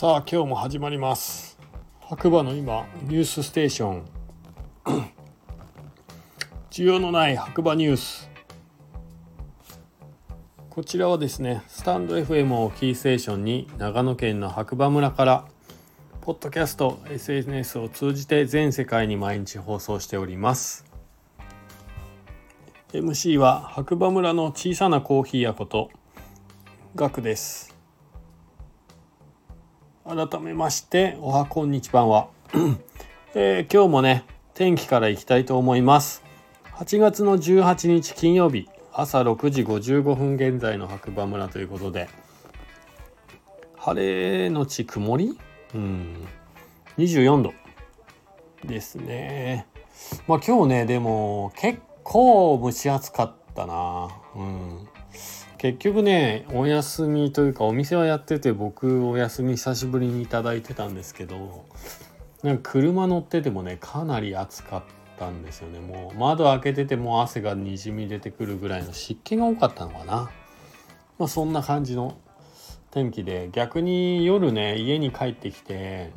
さあ今日も始まります。白馬の今ニュースステーション。需要のない白馬ニュース。こちらはですねスタンド FM をキーステーションに長野県の白馬村からポッドキャスト SNS を通じて全世界に毎日放送しております。MC は白馬村の小さなコーヒー屋ことガクです。改めましておはこんにちは、えー、今日もね天気からいきたいと思います。8月の18日金曜日朝6時55分現在の白馬村ということで晴れのち曇り？うん。24度。ですね。まあ今日ねでも結構蒸し暑かったな。うん。結局ねお休みというかお店はやってて僕お休み久しぶりに頂いてたんですけどなんか車乗っててもねかなり暑かったんですよね。もう窓開けてても汗がにじみ出てくるぐらいの湿気が多かったのかな。まあそんな感じの天気で逆に夜ね家に帰ってきて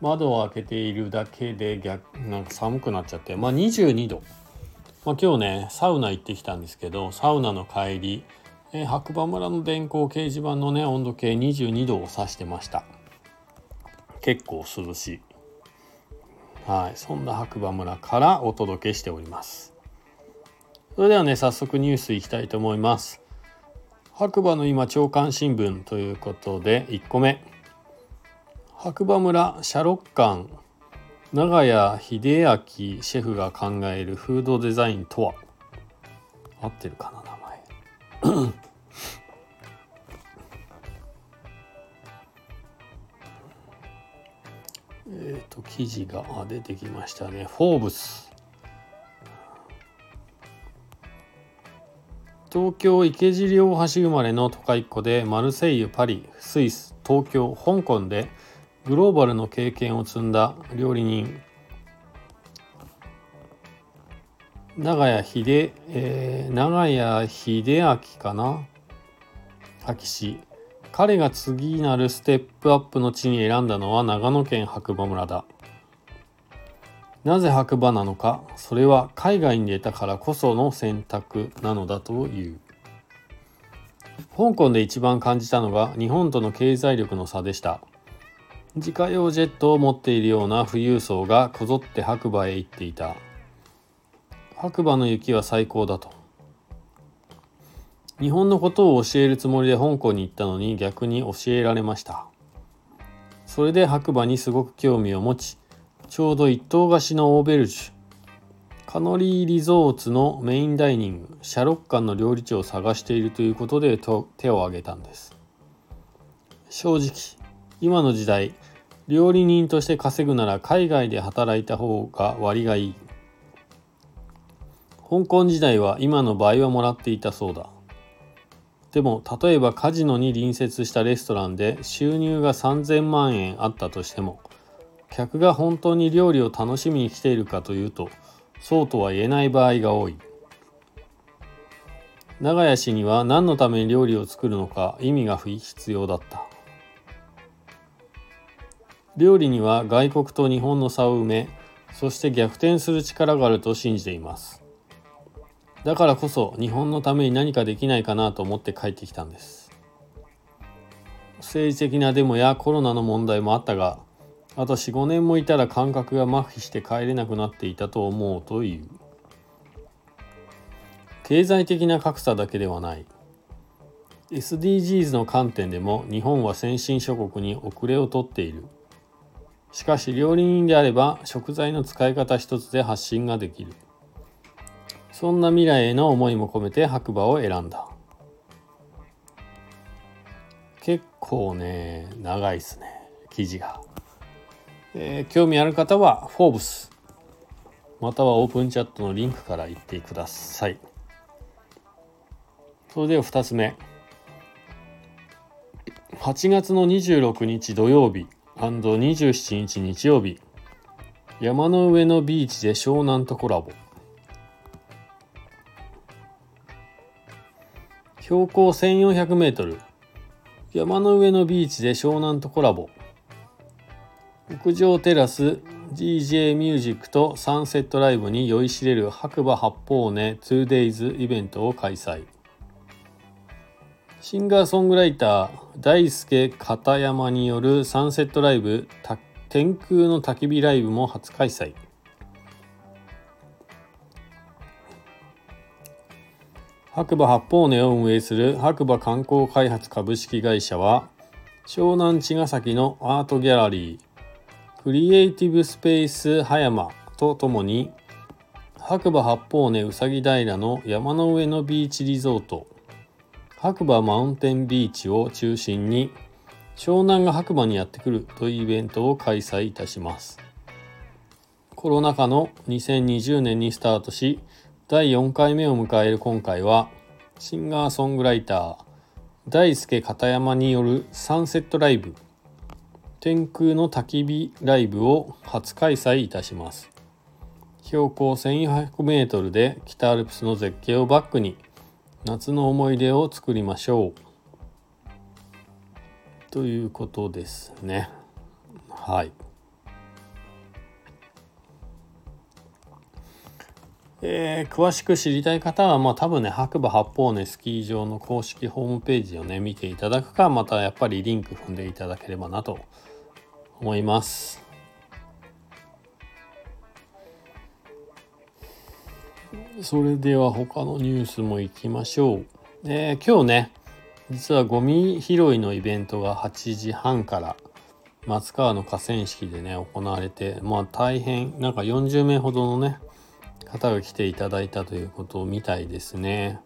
窓を開けているだけで逆なんか寒くなっちゃってまあ22度まあ、今日ねサウナ行ってきたんですけどサウナの帰りえー、白馬村の電光掲示板のね温度計22度を指してました。結構涼しい。はい。そんな白馬村からお届けしております。それではね早速ニュースいきたいと思います。白馬の今朝刊新聞ということで1個目。白馬村シャロッカン長屋秀明シェフが考えるフードデザインとは？合ってるかなえっ、と記事が出てきましたね「フォーブス」東京池尻大橋生まれの都会っ子でマルセイユパリスイス東京香港でグローバルの経験を積んだ料理人。長屋秀、えー、長屋秀明かな？秋氏彼が次なるステップアップの地に選んだのは長野県白馬村だ。なぜ白馬なのかそれは海外に出たからこその選択なのだという。香港で一番感じたのが日本との経済力の差でした。自家用ジェットを持っているような富裕層がこぞって白馬へ行っていた。白馬の雪は最高だと。日本のことを教えるつもりで香港に行ったのに逆に教えられました。それで白馬にすごく興味を持ちちょうど一棟貸しのオーベルジュカノリーリゾーツのメインダイニングシャロッカンの料理長を探しているということで手を挙げたんです。正直今の時代料理人として稼ぐなら海外で働いた方が割がいい。香港時代は今の倍はもらっていたそうだ。でも例えばカジノに隣接したレストランで収入が3000万円あったとしても客が本当に料理を楽しみに来ているかというとそうとは言えない場合が多い。長屋氏には何のために料理を作るのか意味が必要だった。料理には外国と日本の差を埋めそして逆転する力があると信じています。だからこそ日本のために何かできないかなと思って帰ってきたんです。政治的なデモやコロナの問題もあったがあと45年もいたら感覚が麻痺して帰れなくなっていたと思うという。経済的な格差だけではない。SDGs の観点でも日本は先進諸国に遅れをとっている。しかし料理人であれば食材の使い方一つで発信ができる。そんな未来への思いも込めて白馬を選んだ。結構ね長いですね記事が、えー、興味ある方はフォーブス。またはオープンチャットのリンクから行ってください。それでは2つ目。8月の26日土曜日 &27 日日曜日。山の上のビーチで湘南とコラボ。標高1400メートル。山の上のビーチで湘南とコラボ。屋上テラス DJ ミュージックとサンセットライブに酔いしれる白馬八方根 2days イベントを開催。シンガーソングライター大輔片山によるサンセットライブ天空の焚き火ライブも初開催。白馬八方根を運営する白馬観光開発株式会社は湘南茅ヶ崎のアートギャラリークリエイティブスペース葉山とともに白馬八方根うさぎ平の山の上のビーチリゾート白馬マウンテンビーチを中心に湘南が白馬にやってくるというイベントを開催いたします。コロナ禍の2020年にスタートし第4回目を迎える今回はシンガーソングライター大輔片山によるサンセットライブ天空の焚き火ライブを初開催いたします。標高1400メートルで北アルプスの絶景をバックに夏の思い出を作りましょう。ということですね。はい。えー、詳しく知りたい方は、まあ多分ね、白馬八方根スキー場の公式ホームページをね、見ていただくか、またやっぱりリンク踏んでいただければなと思います。それでは他のニュースも行きましょう。えー、今日ね、実はゴミ拾いのイベントが8時半から松川の河川敷でね、行われて、まあ大変、なんか40名ほどのね、方が来ていただいたということみたいですね。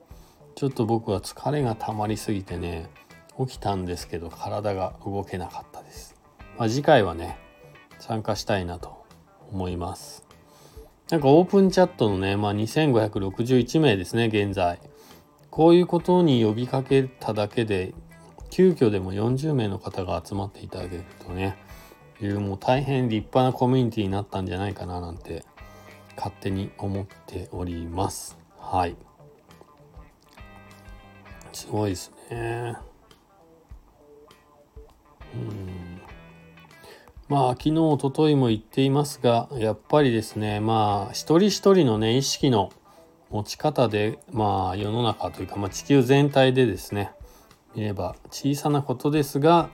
ちょっと僕は疲れが溜まりすぎてね、起きたんですけど体が動けなかったです。まあ、次回はね、参加したいなと思います。なんかオープンチャットのね、まあ、2561名ですね、現在。こういうことに呼びかけただけで、急遽でも40名の方が集まっていただけるとね、いうもう大変立派なコミュニティになったんじゃないかななんて勝手に思っております。はい。すごいですね。うん。まあ昨日おとといも言っていますがやっぱりですねまあ一人一人のね意識の持ち方でまあ世の中というか、まあ、地球全体でですね見れば小さなことですが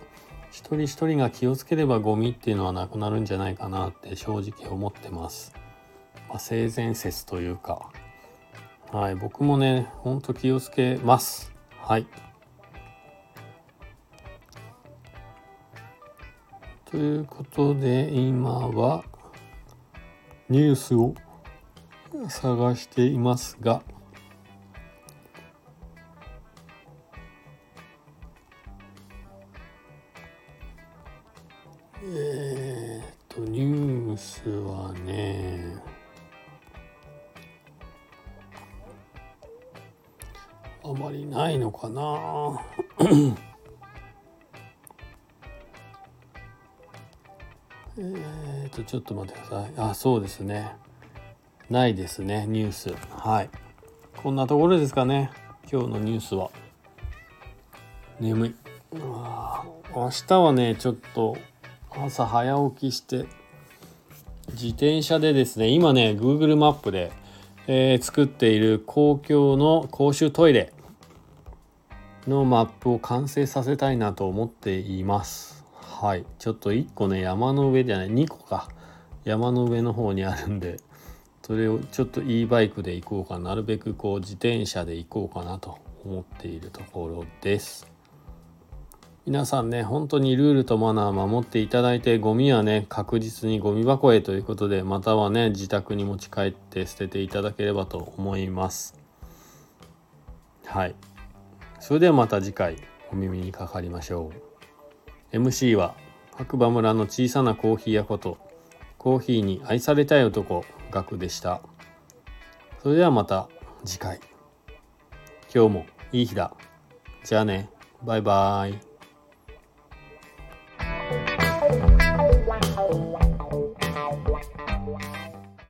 一人一人が気をつければゴミっていうのはなくなるんじゃないかなって正直思ってます。まあ、性善説というか、はい、僕もね、ほんと気をつけます。はい。ということで、今はニュースを探していますが、えー、っと、ニュースはね、あまりないのかな。えっとちょっと待ってください。あそうですね。ないですねニュース。はい。こんなところですかね。今日のニュースは。眠い。明日はねちょっと朝早起きして自転車でですね今ね Google マップでえー、作っている公共の公衆トイレ。のマップを完成させたいなと思っています。はい。ちょっと1個ね、山の上じゃない、2個か。山の上の方にあるんで、それをちょっと e バイクで行こうかなるべくこう自転車で行こうかなと思っているところです。皆さんね、本当にルールとマナー守っていただいて、ゴミはね、確実にゴミ箱へということで、またはね、自宅に持ち帰って捨てていただければと思います。はい。それではまた次回、お耳にかかりましょう。MC は、白馬村の小さなコーヒー屋こと、コーヒーに愛されたい男、ガクでした。それではまた次回。今日もいい日だ。じゃあね。バイバーイ。